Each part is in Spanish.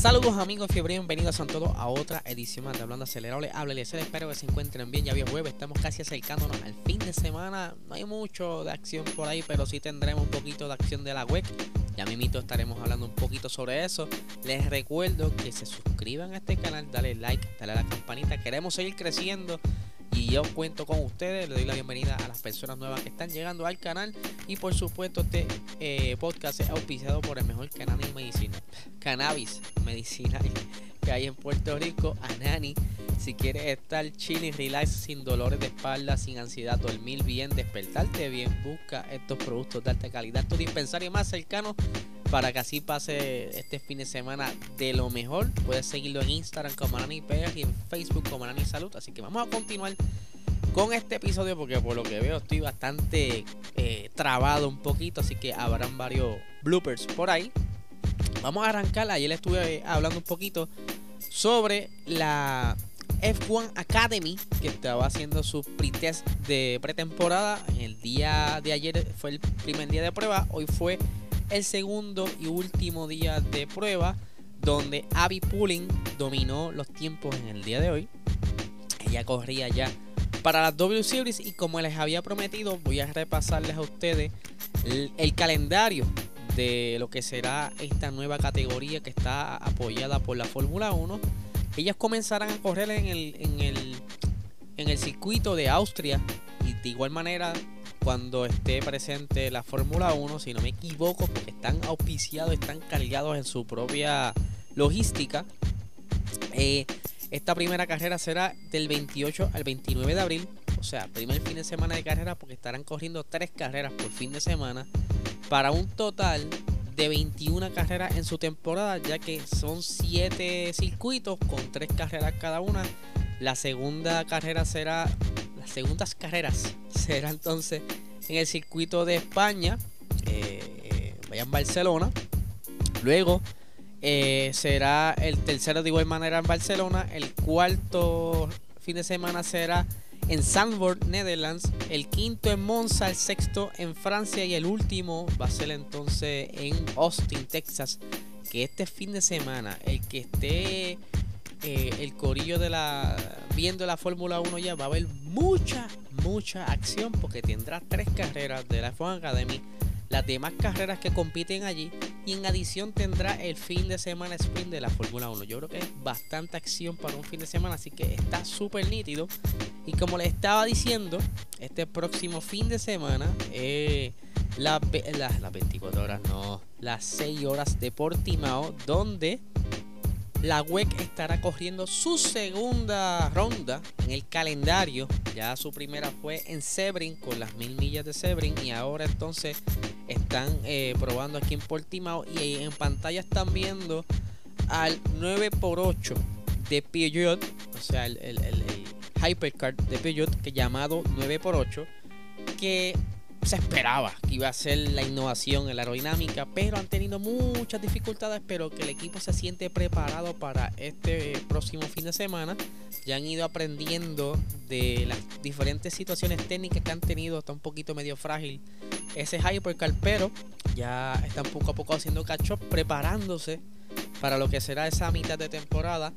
Saludos amigos fiebre, bienvenidos a todos a otra edición de Hablando Acelerable. Habla Eliezer, espero que se encuentren bien. Ya vio jueves, estamos casi acercándonos al fin de semana. No hay mucho de acción por ahí, pero sí tendremos un poquito de acción de la web. Ya mismito estaremos hablando un poquito sobre eso. Les recuerdo que se suscriban a este canal, dale like, dale a la campanita. Queremos seguir creciendo y yo cuento con ustedes. Le doy la bienvenida a las personas nuevas que están llegando al canal. Y por supuesto, este eh, podcast es auspiciado por el mejor canal de medicina, cannabis medicinal que hay en Puerto Rico, Anani. Si quieres estar chill y relax, sin dolores de espalda, sin ansiedad, dormir bien, despertarte bien, busca estos productos de alta calidad. Tu dispensario más cercano para que así pase este fin de semana de lo mejor. Puedes seguirlo en Instagram como Anani y en Facebook como Anani Salud. Así que vamos a continuar con este episodio porque por lo que veo estoy bastante eh, trabado un poquito. Así que habrán varios bloopers por ahí. Vamos a arrancar. Ayer estuve hablando un poquito sobre la F1 Academy que estaba haciendo su pretest de pretemporada. El día de ayer fue el primer día de prueba. Hoy fue el segundo y último día de prueba donde Abby Pulling dominó los tiempos en el día de hoy. Ella corría ya para las W Series y como les había prometido voy a repasarles a ustedes el, calendario de lo que será esta nueva categoría que está apoyada por la Fórmula 1 ellas comenzarán a correr en el, en el, en el circuito de Austria y de igual manera cuando esté presente la Fórmula 1, si no me equivoco, porque están auspiciados, están cargados en su propia logística. Eh, esta primera carrera será del 28 al 29 de abril, o sea, primer fin de semana de carrera, porque estarán corriendo tres carreras por fin de semana, para un total de 21 carreras en su temporada, ya que son 7 circuitos con 3 carreras cada una. La segunda carrera será, las segundas carreras será entonces en el circuito de España, eh, en Barcelona. Luego eh, será el tercero de igual manera en Barcelona. El cuarto fin de semana será en Zandvoort, Netherlands, el quinto en Monza, el sexto en Francia y el último va a ser entonces en Austin, Texas. Que este fin de semana, el que esté eh, el corillo de la viendo la Fórmula 1 ya va a haber mucha, mucha acción porque tendrá tres carreras de la F1 Academy las demás carreras que compiten allí y en adición tendrá el fin de semana sprint de la Fórmula 1. Yo creo que es bastante acción para un fin de semana, así que está súper nítido. Y como les estaba diciendo, este próximo fin de semana, eh, las 24 horas, no, las 6 horas de Portimao, donde la WEC estará corriendo su segunda ronda en el calendario. Ya su primera fue en Sebring con las mil millas de Sebring y ahora entonces están eh, probando aquí en Portimao y en pantalla están viendo al 9x8 de Peugeot, o sea, el, el, el, el Hypercar de Peugeot que llamado 9x8 que se esperaba que iba a ser la innovación en la aerodinámica, pero han tenido muchas dificultades, pero que el equipo se siente preparado para este próximo fin de semana. Ya han ido aprendiendo de las diferentes situaciones técnicas que han tenido, está un poquito medio frágil ese Hypercar, pero ya están poco a poco haciendo catch preparándose para lo que será esa mitad de temporada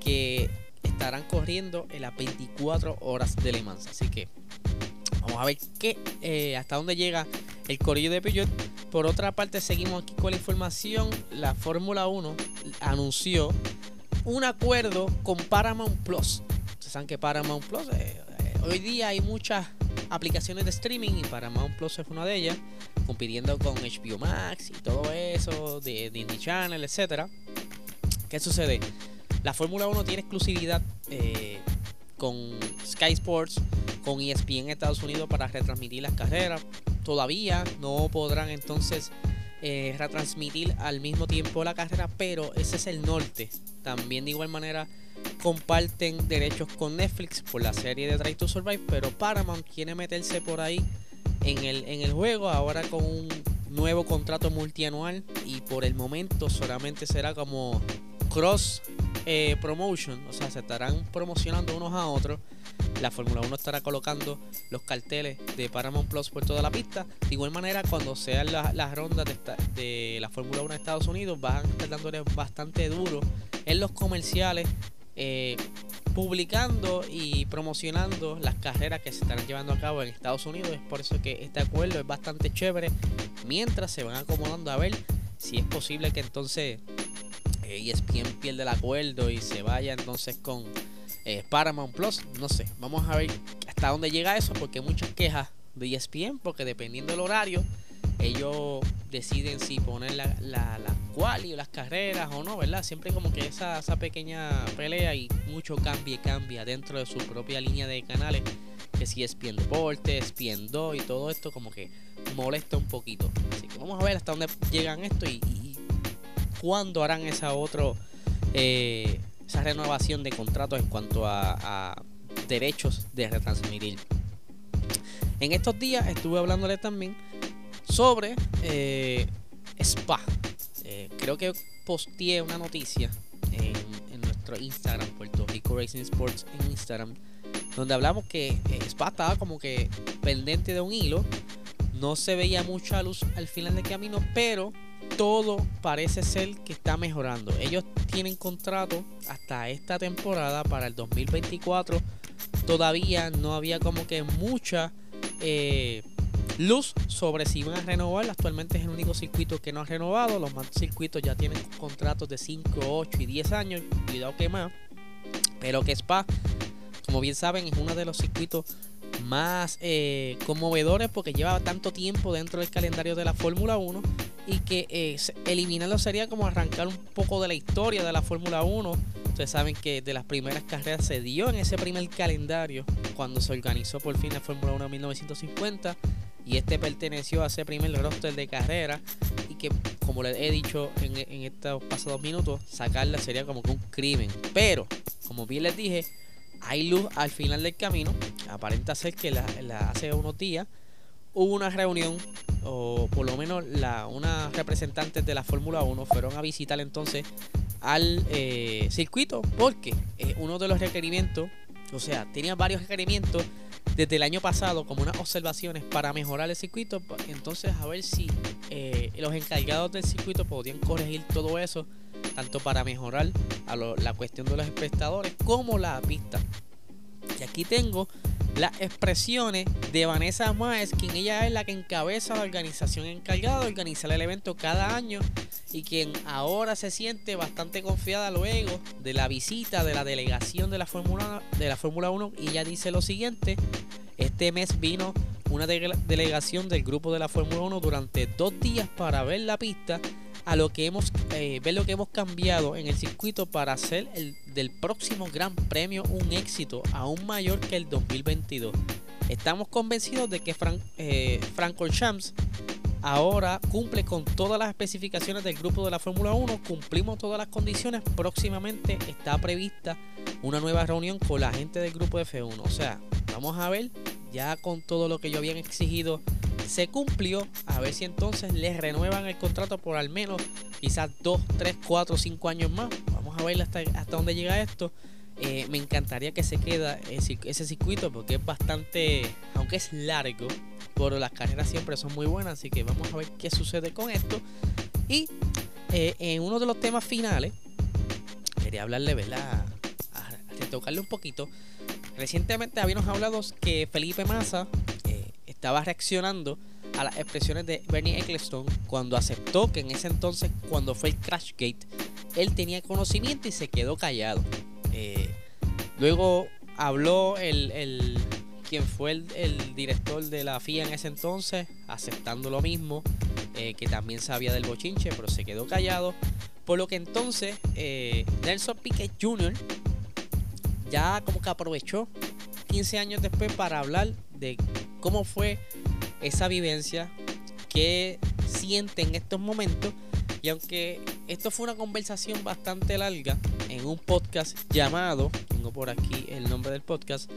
que estarán corriendo en las 24 horas de Le Mans. Así que Vamos a ver qué, eh, hasta dónde llega el corillo de Peugeot. Por otra parte, seguimos aquí con la información. La Fórmula 1 anunció un acuerdo con Paramount Plus. Ustedes saben que Paramount Plus, eh, eh, hoy día hay muchas aplicaciones de streaming y Paramount Plus es una de ellas, compitiendo con HBO Max y todo eso, de Disney Channel, etc. ¿Qué sucede? La Fórmula 1 tiene exclusividad con Sky Sports, con ESPN en Estados Unidos para retransmitir las carreras. todavía no podrán entonces eh, retransmitir al mismo tiempo la carrera, pero ese es el norte. También de igual manera comparten derechos con Netflix por la serie de Try to Survive, pero Paramount quiere meterse por ahí en el, en el juego ahora con un nuevo contrato multianual y por el momento solamente será como cross eh, promotion, o sea, se estarán promocionando unos a otros. La Fórmula 1 estará colocando los carteles de Paramount Plus por toda la pista. De igual manera, cuando sean las rondas de, la Fórmula 1 de Estados Unidos, van a estar dándole bastante duro en los comerciales eh, publicando y promocionando las carreras que se están llevando a cabo en Estados Unidos. Es por eso que este acuerdo es bastante chévere. Mientras se van acomodando a ver si es posible que entonces eh, ESPN pierda el acuerdo y se vaya entonces con eh, Paramount Plus. No sé, vamos a ver hasta dónde llega eso porque hay muchas quejas de ESPN porque dependiendo del horario ellos deciden si poner la, la, la o las carreras o no, ¿verdad? Siempre como que esa, esa pequeña pelea y mucho cambia y cambia dentro de su propia línea de canales. Que si es bien deporte, es bien 2 y todo esto como que molesta un poquito. Así que vamos a ver hasta dónde llegan esto y, y cuándo harán esa otro eh, esa renovación de contratos en cuanto a, derechos de retransmitir. En estos días estuve hablándole también sobre eh, Spa. Eh, creo que posteé una noticia en, nuestro Instagram, Puerto Rico Racing Sports en Instagram, donde hablamos que eh, Spa estaba como que pendiente de un hilo. No se veía mucha luz al final del camino, pero todo parece ser que está mejorando. Ellos tienen contrato hasta esta temporada para el 2024. Todavía no había como que mucha eh, luz sobre si van a renovar. Actualmente es el único circuito que no ha renovado. Los más circuitos ya tienen contratos de 5, 8 y 10 años. Cuidado que más. Pero que Spa, como bien saben, es uno de los circuitos más eh, conmovedores porque lleva tanto tiempo dentro del calendario de la Fórmula 1 y que eh, eliminarlo sería como arrancar un poco de la historia de la Fórmula 1. Ustedes saben que de las primeras carreras se dio en ese primer calendario cuando se organizó por fin la Fórmula 1 en 1950 y este perteneció a ese primer roster de carrera y que como les he dicho en, estos pasados minutos sacarla sería como que un crimen pero como bien les dije hay luz al final del camino aparenta ser que la, hace unos días hubo una reunión o por lo menos la, unas representantes de la Fórmula 1 fueron a visitar entonces al eh, circuito porque eh, uno de los requerimientos o sea tenía varios requerimientos desde el año pasado como unas observaciones para mejorar el circuito. Entonces, a ver si eh, los encargados del circuito podrían corregir todo eso, tanto para mejorar a la cuestión de los espectadores como la pista. Y aquí tengo las expresiones de Vanessa Maes, quien ella es la que encabeza la organización encargada de organizar el evento cada año y quien ahora se siente bastante confiada luego de la visita de la delegación de la Fórmula de la Fórmula 1 y ella dice lo siguiente, este mes vino una delegación del grupo de la Fórmula 1 durante dos días para ver la pista a lo que hemos eh, ver lo que hemos cambiado en el circuito para hacer el del próximo Gran Premio un éxito aún mayor que el 2022. Estamos convencidos de que Frank, eh, Franco Champs ahora cumple con todas las especificaciones del grupo de la Fórmula 1, cumplimos todas las condiciones, próximamente está prevista una nueva reunión con la gente del grupo F1. O sea, vamos a ver, ya con todo lo que yo habían exigido se cumplió. A ver si entonces les renuevan el contrato por al menos quizás 2, 3, 4, 5 años más. Vamos a ver hasta, hasta dónde llega esto. Eh, me encantaría que se queda ese circuito porque es bastante, aunque es largo, pero las carreras siempre son muy buenas. Así que vamos a ver qué sucede con esto. Y eh, en uno de los temas finales, quería hablarle, ¿verdad? A, tocarle un poquito. Recientemente habíamos hablado que Felipe Massa estaba reaccionando a las expresiones de Bernie Ecclestone cuando aceptó que en ese entonces, cuando fue el Crashgate, él tenía conocimiento y se quedó callado. Eh, luego habló el, el quien fue el, director de la FIA en ese entonces, aceptando lo mismo, eh, que también sabía del bochinche, pero se quedó callado. Por lo que entonces eh, Nelson Piquet Jr. ya como que aprovechó 15 años después para hablar de cómo fue esa vivencia, qué siente en estos momentos. Y aunque esto fue una conversación bastante larga en un podcast llamado, tengo por aquí el nombre del podcast,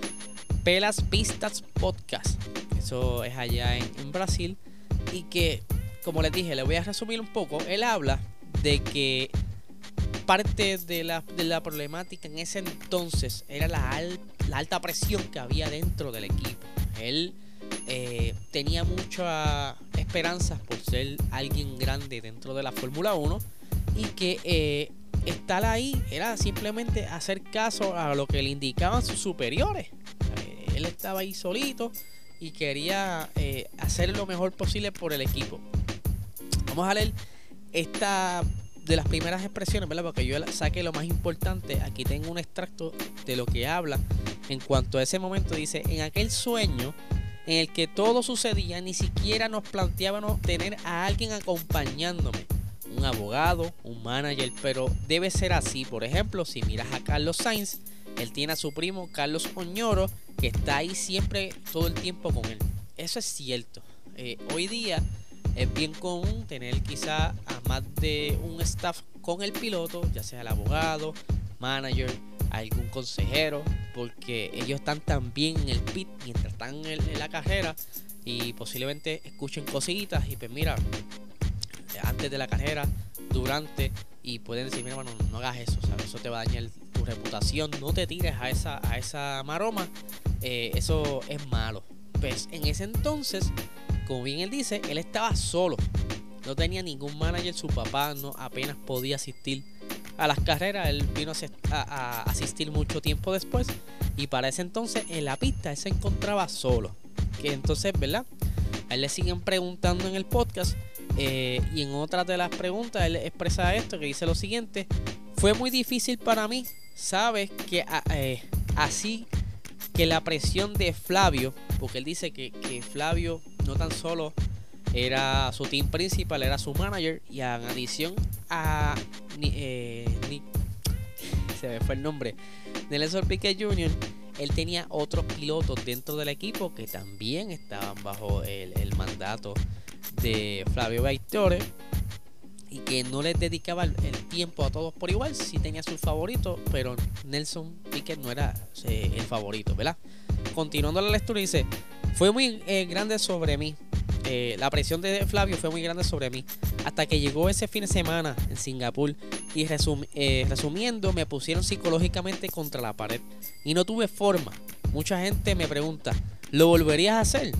Pelas Pistas Podcast. Eso es allá en, Brasil. Y que, como les dije, le voy a resumir un poco. Él habla de que parte de la, de la problemática en ese entonces era la, la alta presión que había dentro del equipo. Él eh, tenía muchas esperanzas por ser alguien grande dentro de la Fórmula 1 y que eh, estar ahí era simplemente hacer caso a lo que le indicaban sus superiores. Eh, él estaba ahí solito y quería hacer lo mejor posible por el equipo. Vamos a leer esta de las primeras expresiones, ¿verdad? Porque yo saqué lo más importante. Aquí tengo un extracto de lo que habla en cuanto a ese momento. Dice, en aquel sueño en el que todo sucedía, ni siquiera nos planteábamos tener a alguien acompañándome. Un abogado, un manager, pero debe ser así. Por ejemplo, si miras a Carlos Sainz, él tiene a su primo Carlos Oñoro, que está ahí siempre, todo el tiempo con él. Eso es cierto. Eh, hoy día es bien común tener quizá a más de un staff con el piloto, ya sea el abogado, manager, algún consejero, porque ellos están también en el pit mientras están en, la carrera y posiblemente escuchen cositas y pues mira, antes de la carrera, durante y pueden decir, mira, bueno, no hagas eso, ¿sabes? eso te va a dañar tu reputación, no te tires a esa, a esa maroma, eh, eso es malo. Pues en ese entonces, como bien él dice, él estaba solo, no tenía ningún manager, su papá no apenas podía asistir a las carreras. Él vino a, asistir mucho tiempo después. Y para ese entonces en la pista él se encontraba solo. Que entonces, ¿verdad? A él le siguen preguntando en el podcast. Eh, y en otra de las preguntas él expresa esto, que dice lo siguiente. Fue muy difícil para mí. Sabes que eh, así que la presión de Flavio, porque él dice que, que Flavio no tan solo era su team principal, era su manager y en adición a eh, se me fue el nombre Nelson Piquet Jr. él tenía otros pilotos dentro del equipo que también estaban bajo el, mandato de Flavio Baitore y que no les dedicaba el, tiempo a todos por igual, si tenía sus favoritos, pero Nelson Piquet no era eh, el favorito, ¿verdad? Continuando la lectura dice, fue muy eh, grande sobre mí, eh, la presión de Flavio fue muy grande sobre mí. Hasta que llegó ese fin de semana en Singapur y eh, resumiendo, me pusieron psicológicamente contra la pared y no tuve forma. Mucha gente me pregunta, ¿lo volverías a hacer?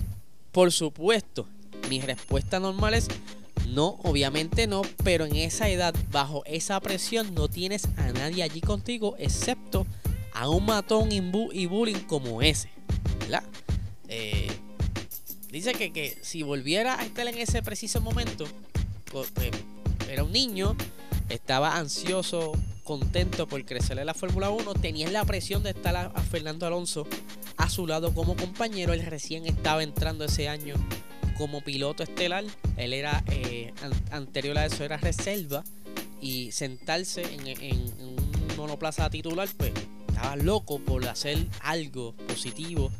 Por supuesto. Mi respuesta normal es no, obviamente no, pero en esa edad, bajo esa presión, no tienes a nadie allí contigo excepto a un matón y bullying como ese. ¿Verdad? Eh, Dice que, si volviera a estar en ese preciso momento, pues, era un niño, estaba ansioso, contento por crecer en la Fórmula 1, tenía la presión de estar a, Fernando Alonso a su lado como compañero, él recién estaba entrando ese año como piloto estelar, él era eh, anterior a eso era reserva y sentarse en, un monoplaza titular, pues estaba loco por hacer algo positivo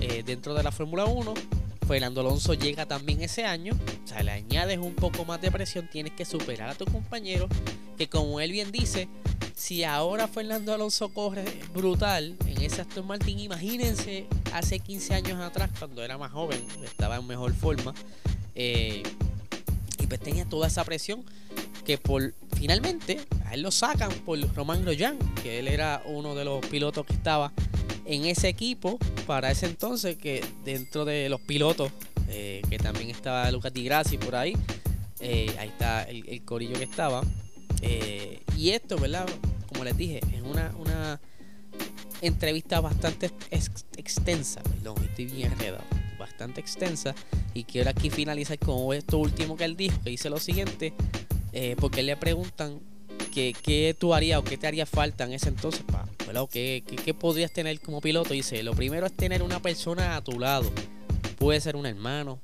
eh, dentro de la Fórmula 1 Fernando Alonso llega también ese año, o sea, le añades un poco más de presión, tienes que superar a tu compañero, que como él bien dice, si ahora Fernando Alonso corre brutal en ese Aston Martin, imagínense hace 15 años atrás, cuando era más joven, estaba en mejor forma, eh, y pues tenía toda esa presión que por finalmente a él lo sacan por Román Grosjean, que él era uno de los pilotos que estaba en ese equipo para ese entonces, que dentro de los pilotos, eh, que también estaba Lucas Di Grassi por ahí, eh, ahí está el, corillo que estaba. Eh, y esto, ¿verdad? Como les dije, es una, una entrevista bastante extensa, perdón, estoy bien enredado, bastante extensa. Y quiero aquí finalizar con esto último que él dijo, que dice lo siguiente, porque le preguntan ¿qué, tú harías o qué te haría falta en ese entonces? ¿Qué, qué, podrías tener como piloto? Dice, lo primero es tener una persona a tu lado. Puede ser un hermano,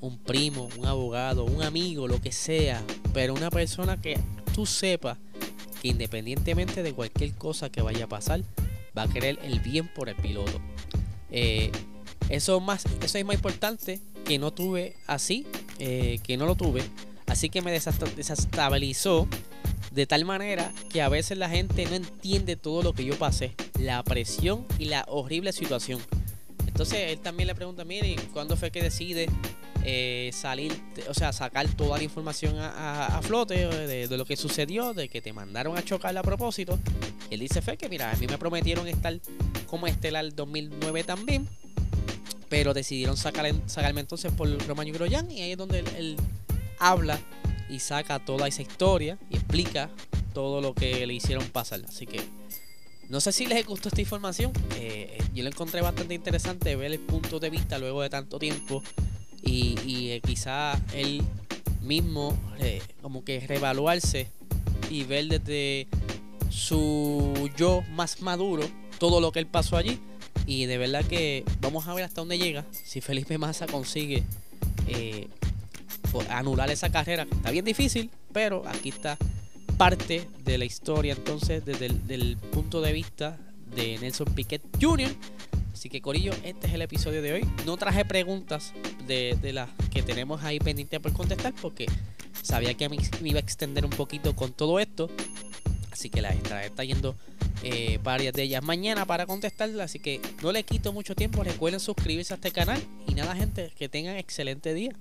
un primo, un abogado, un amigo, lo que sea. Pero una persona que tú sepas que independientemente de cualquier cosa que vaya a pasar, va a querer el bien por el piloto. Eh, eso, más, eso es más importante que no tuve así, eh, que no lo tuve. Así que me desestabilizó de tal manera que a veces la gente no entiende todo lo que yo pasé, la presión y la horrible situación. Entonces él también le pregunta, mire, ¿cuándo fue que decide eh, salir, o sea, sacar toda la información a, flote de, lo que sucedió, de que te mandaron a chocar a propósito? Él dice, fue que mira, a mí me prometieron estar como Estelar 2009 también, pero decidieron sacar, sacarme entonces por Romano Groyan y ahí es donde él habla y saca toda esa historia y explica todo lo que le hicieron pasar. Así que no sé si les gustó esta información. Eh, yo lo encontré bastante interesante ver el punto de vista luego de tanto tiempo y, eh, quizá él mismo eh, como que reevaluarse y ver desde su yo más maduro todo lo que él pasó allí. Y de verdad que vamos a ver hasta dónde llega. Si Felipe Massa consigue anular esa carrera. Está bien difícil, pero aquí está parte de la historia entonces desde el punto de vista de Nelson Piquet Jr. Así que Corillo, este es el episodio de hoy. No traje preguntas de, las que tenemos ahí pendientes por contestar porque sabía que me iba a extender un poquito con todo esto. Así que la está yendo eh, varias de ellas mañana para contestarlas. Así que no le quito mucho tiempo. Recuerden suscribirse a este canal. Y nada, gente, que tengan excelente día.